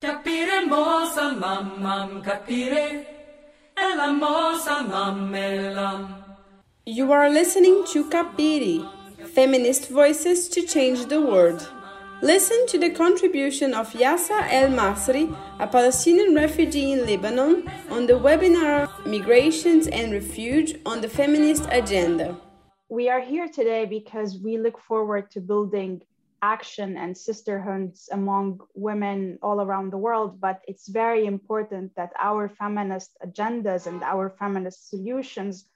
Capire mosa mamam capire ella mosa mamellam. You are listening to Capire, feminist voices to change the world. Listen to the contribution of Yassa El Masri, a Palestinian refugee in Lebanon, on the webinar Migrations and Refuge on the Feminist Agenda. We are here today because we look forward to building action and sisterhoods among women all around the world, but it's very important that our feminist agendas and our feminist solutions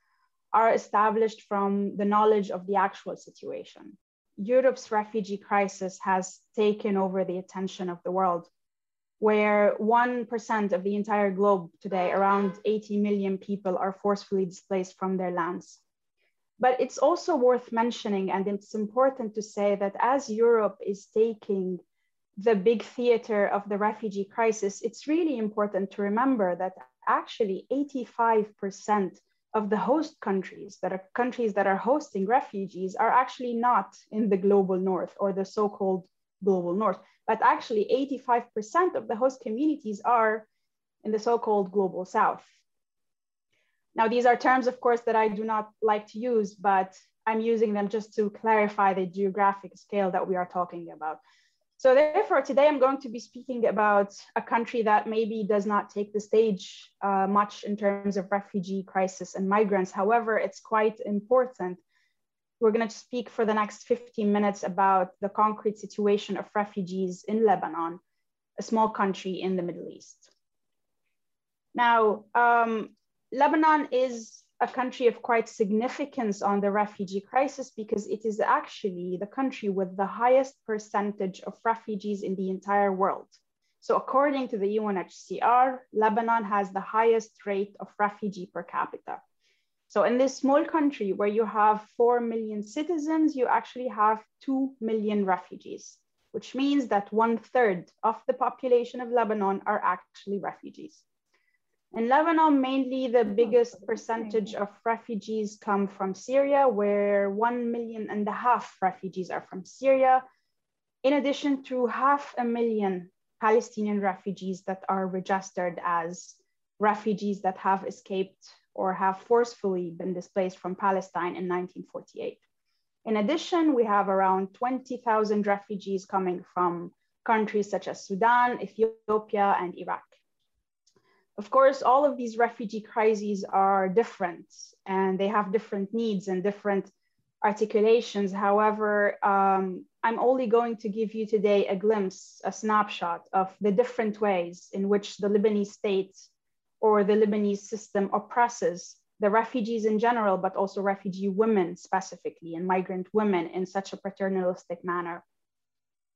are established from the knowledge of the actual situation. Europe's refugee crisis has taken over the attention of the world, where 1% of the entire globe today, around 80 million people, are forcefully displaced from their lands. But it's also worth mentioning, and it's important to say that as Europe is taking the big theater of the refugee crisis, it's really important to remember that actually 85% of the host countries that are countries that are hosting refugees are actually not in the global north or the so-called global north, but actually 85% of the host communities are in the so-called global south. Now, these are terms, of course, that I do not like to use, but I'm using them just to clarify the geographic scale that we are talking about. So therefore, today I'm going to be speaking about a country that maybe does not take the stage uh, much in terms of refugee crisis and migrants. However, it's quite important. We're going to speak for the next 15 minutes about the concrete situation of refugees in Lebanon, a small country in the Middle East. Now, um, Lebanon is a country of quite significance on the refugee crisis because it is actually the country with the highest percentage of refugees in the entire world. So according to the UNHCR, Lebanon has the highest rate of refugee per capita. So in this small country where you have 4 million citizens, you actually have 2 million refugees, which means that one third of the population of Lebanon are actually refugees. In Lebanon, mainly the oh, biggest percentage of refugees come from Syria, where one million and a half refugees are from Syria, in addition to half a million Palestinian refugees that are registered as refugees that have escaped or have forcefully been displaced from Palestine in 1948. In addition, we have around 20,000 refugees coming from countries such as Sudan, Ethiopia, and Iraq. Of course, all of these refugee crises are different and they have different needs and different articulations. However, um, I'm only going to give you today a glimpse, a snapshot of the different ways in which the Lebanese state or the Lebanese system oppresses the refugees in general, but also refugee women specifically and migrant women in such a paternalistic manner.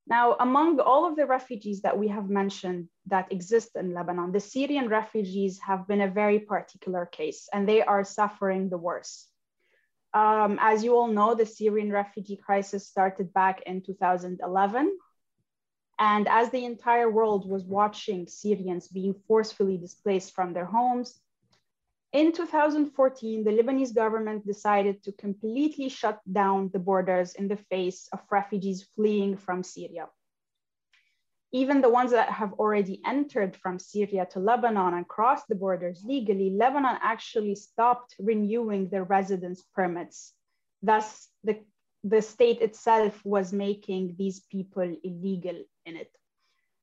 Now, among all of the refugees that we have mentioned that exist in Lebanon, the Syrian refugees have been a very particular case and they are suffering the worst. Um, as you all know, the Syrian refugee crisis started back in 2011. And as the entire world was watching Syrians being forcefully displaced from their homes, in 2014, the Lebanese government decided to completely shut down the borders in the face of refugees fleeing from Syria. Even the ones that have already entered from Syria to Lebanon and crossed the borders legally, Lebanon actually stopped renewing their residence permits. Thus, the, the state itself was making these people illegal in it.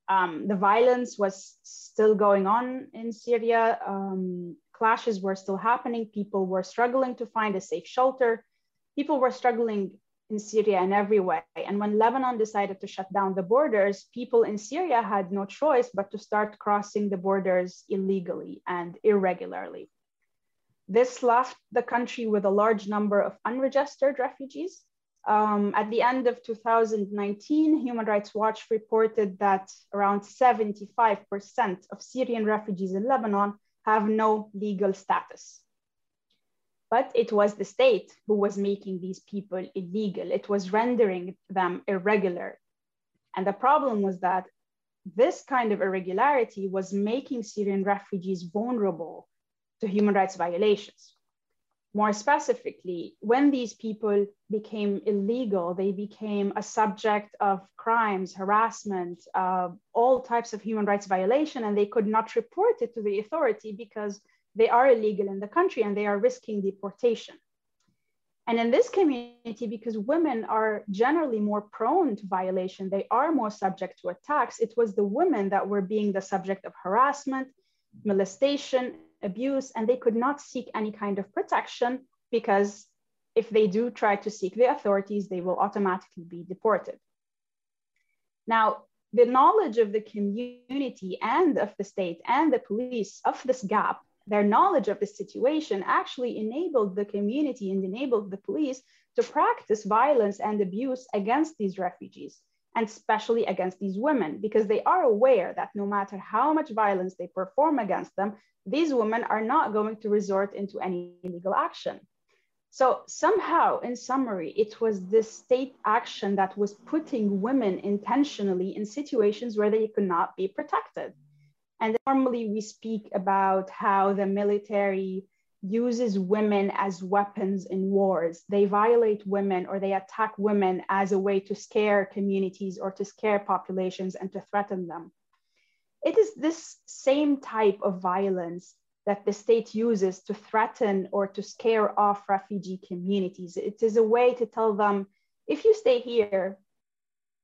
Um, the violence was still going on in Syria. Um, clashes were still happening. People were struggling to find a safe shelter. People were struggling in Syria in every way. And when Lebanon decided to shut down the borders, people in Syria had no choice but to start crossing the borders illegally and irregularly. This left the country with a large number of unregistered refugees. Um, at the end of 2019, Human Rights Watch reported that around 75% of Syrian refugees in Lebanon have no legal status. But it was the state who was making these people illegal. It was rendering them irregular. And the problem was that this kind of irregularity was making Syrian refugees vulnerable to human rights violations. More specifically, when these people became illegal, they became a subject of crimes, harassment, uh, all types of human rights violation, and they could not report it to the authority because they are illegal in the country and they are risking deportation. And in this community, because women are generally more prone to violation, they are more subject to attacks, it was the women that were being the subject of harassment, molestation, abuse, and they could not seek any kind of protection because if they do try to seek the authorities, they will automatically be deported. Now, the knowledge of the community and of the state and the police of this gap, their knowledge of the situation actually enabled the community and enabled the police to practice violence and abuse against these refugees and especially against these women because they are aware that no matter how much violence they perform against them, these women are not going to resort into any legal action. So somehow, in summary, it was this state action that was putting women intentionally in situations where they could not be protected. And normally we speak about how the military uses women as weapons in wars. They violate women or they attack women as a way to scare communities or to scare populations and to threaten them. It is this same type of violence that the state uses to threaten or to scare off refugee communities. It is a way to tell them if you stay here,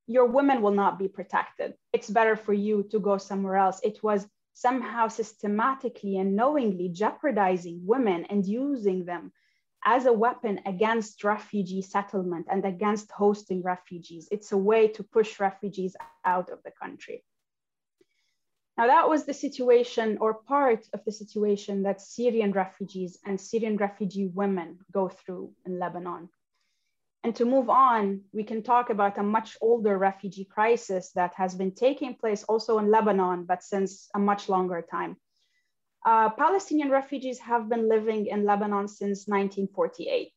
your women will not be protected. It's better for you to go somewhere else. It was somehow systematically and knowingly jeopardizing women and using them as a weapon against refugee settlement and against hosting refugees. It's a way to push refugees out of the country. Now, that was the situation or part of the situation that Syrian refugees and Syrian refugee women go through in Lebanon. And to move on, we can talk about a much older refugee crisis that has been taking place also in Lebanon, but since a much longer time. Uh, Palestinian refugees have been living in Lebanon since 1948.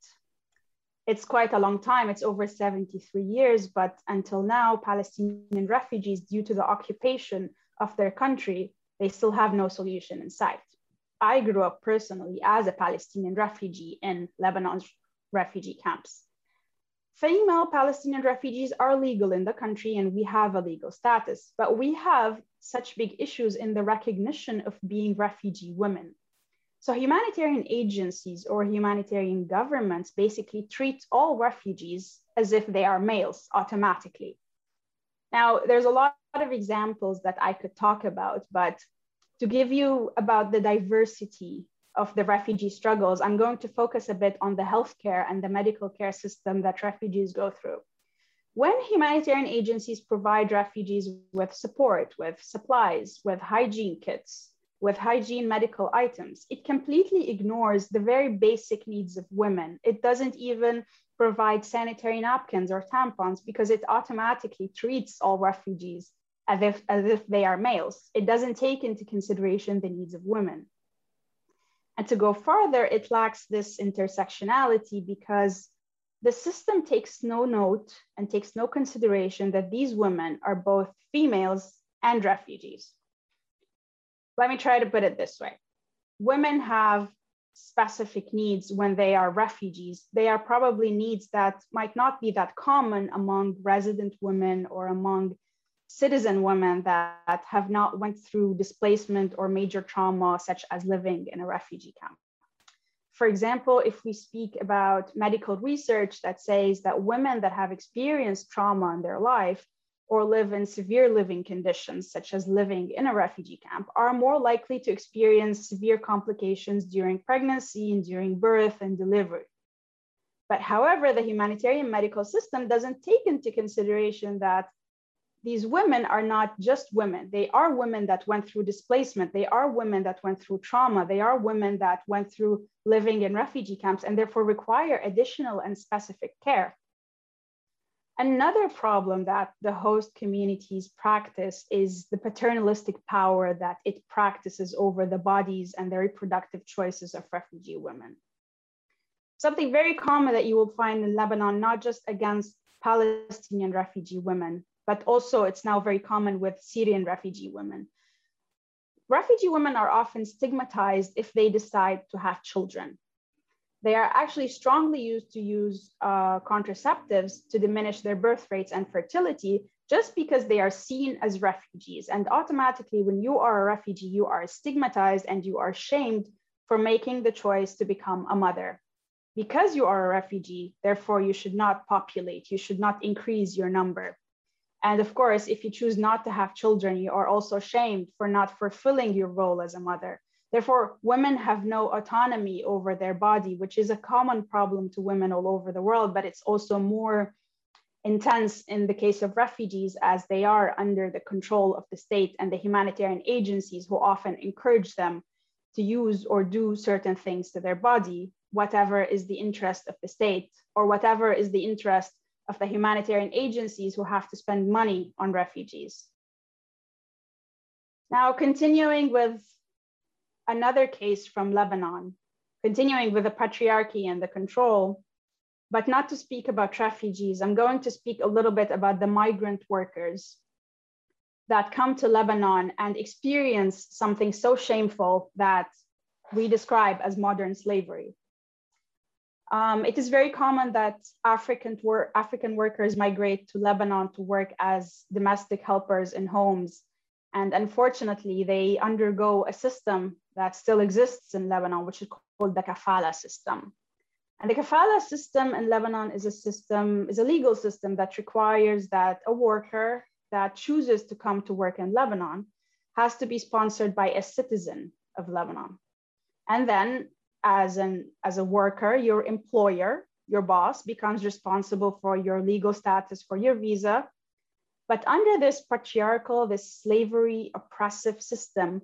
It's quite a long time, it's over 73 years, but until now, Palestinian refugees, due to the occupation of their country, they still have no solution in sight. I grew up personally as a Palestinian refugee in Lebanon's refugee camps. Female Palestinian refugees are legal in the country and we have a legal status, but we have such big issues in the recognition of being refugee women. So humanitarian agencies or humanitarian governments basically treat all refugees as if they are males automatically. Now, there's a lot of examples that I could talk about, but to give you about the diversity of the refugee struggles, I'm going to focus a bit on the healthcare and the medical care system that refugees go through. When humanitarian agencies provide refugees with support, with supplies, with hygiene kits, with hygiene medical items, it completely ignores the very basic needs of women. It doesn't even provide sanitary napkins or tampons because it automatically treats all refugees as if, as if they are males. It doesn't take into consideration the needs of women. And to go further, it lacks this intersectionality because the system takes no note and takes no consideration that these women are both females and refugees. Let me try to put it this way. Women have specific needs when they are refugees. They are probably needs that might not be that common among resident women or among citizen women that have not went through displacement or major trauma, such as living in a refugee camp. For example, if we speak about medical research that says that women that have experienced trauma in their life or live in severe living conditions, such as living in a refugee camp, are more likely to experience severe complications during pregnancy and during birth and delivery. But however, the humanitarian medical system doesn't take into consideration that these women are not just women. They are women that went through displacement. They are women that went through trauma. They are women that went through living in refugee camps and therefore require additional and specific care. Another problem that the host communities practice is the paternalistic power that it practices over the bodies and the reproductive choices of refugee women. Something very common that you will find in Lebanon, not just against Palestinian refugee women, but also it's now very common with Syrian refugee women. Refugee women are often stigmatized if they decide to have children. they are actually strongly used to use uh, contraceptives to diminish their birth rates and fertility just because they are seen as refugees. And automatically, when you are a refugee, you are stigmatized and you are shamed for making the choice to become a mother. Because you are a refugee, therefore, you should not populate, you should not increase your number. And of course, if you choose not to have children, you are also shamed for not fulfilling your role as a mother. Therefore, women have no autonomy over their body, which is a common problem to women all over the world, but it's also more intense in the case of refugees as they are under the control of the state and the humanitarian agencies who often encourage them to use or do certain things to their body, whatever is the interest of the state or whatever is the interest of the humanitarian agencies who have to spend money on refugees. Now, continuing with another case from Lebanon, continuing with the patriarchy and the control, but not to speak about refugees. I'm going to speak a little bit about the migrant workers that come to Lebanon and experience something so shameful that we describe as modern slavery. Um, it is very common that African, wor African workers migrate to Lebanon to work as domestic helpers in homes. And unfortunately, they undergo a system that still exists in Lebanon, which is called the kafala system. And the kafala system in Lebanon is a system, is a legal system that requires that a worker that chooses to come to work in Lebanon has to be sponsored by a citizen of Lebanon. And then as an as a worker, your employer, your boss becomes responsible for your legal status for your visa. But under this patriarchal, this slavery oppressive system,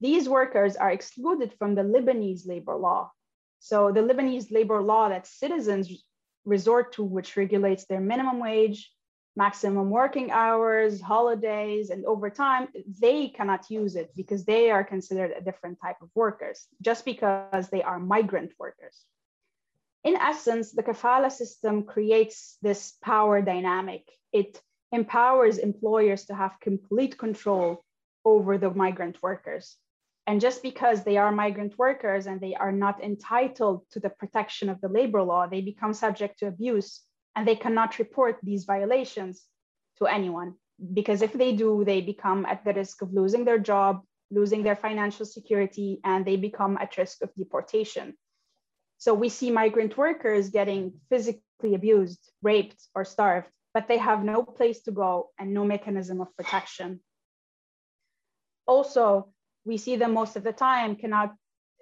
these workers are excluded from the Lebanese labor law. So the Lebanese labor law that citizens resort to, which regulates their minimum wage, maximum working hours, holidays, and overtime, they cannot use it because they are considered a different type of workers, just because they are migrant workers. In essence, the kafala system creates this power dynamic. It empowers employers to have complete control over the migrant workers. And just because they are migrant workers and they are not entitled to the protection of the labor law, they become subject to abuse and they cannot report these violations to anyone. Because if they do, they become at the risk of losing their job, losing their financial security, and they become at risk of deportation. So we see migrant workers getting physically abused, raped, or starved, but they have no place to go and no mechanism of protection. Also, we see them most of the time cannot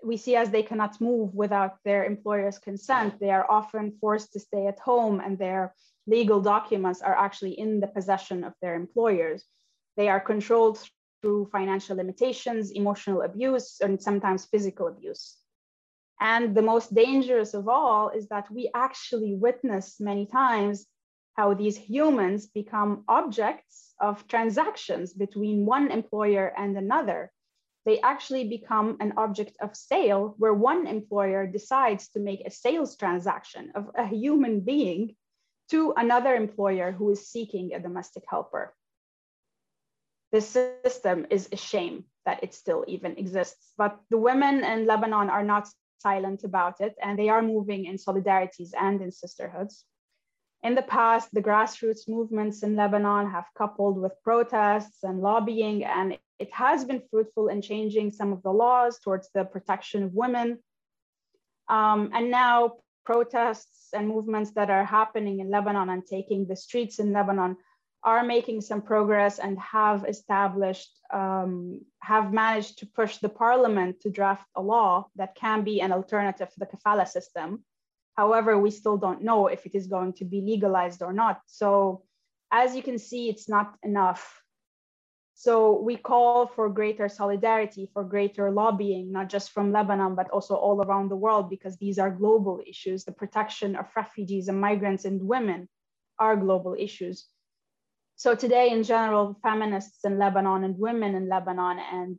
we see as they cannot move without their employer's consent they are often forced to stay at home and their legal documents are actually in the possession of their employers. They are controlled through financial limitations emotional abuse and sometimes physical abuse. And the most dangerous of all is that we actually witness many times how these humans become objects of transactions between one employer and another they actually become an object of sale where one employer decides to make a sales transaction of a human being to another employer who is seeking a domestic helper. This system is a shame that it still even exists, but the women in Lebanon are not silent about it, and they are moving in solidarities and in sisterhoods. In the past, the grassroots movements in Lebanon have coupled with protests and lobbying, and it has been fruitful in changing some of the laws towards the protection of women. Um, and now protests and movements that are happening in Lebanon and taking the streets in Lebanon are making some progress and have established, um, have managed to push the parliament to draft a law that can be an alternative to the kafala system However, we still don't know if it is going to be legalized or not. So as you can see, it's not enough. So we call for greater solidarity, for greater lobbying, not just from Lebanon, but also all around the world, because these are global issues. The protection of refugees and migrants and women are global issues. So today, in general, feminists in Lebanon and women in Lebanon and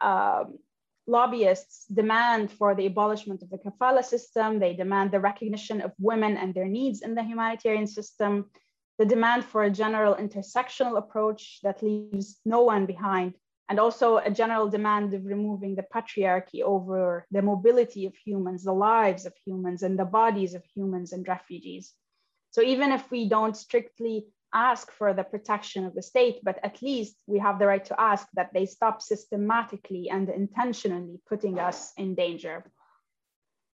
um, lobbyists demand for the abolishment of the kafala system. They demand the recognition of women and their needs in the humanitarian system. The demand for a general intersectional approach that leaves no one behind and also a general demand of removing the patriarchy over the mobility of humans, the lives of humans, and the bodies of humans and refugees. So even if we don't strictly ask for the protection of the state, but at least we have the right to ask that they stop systematically and intentionally putting us in danger.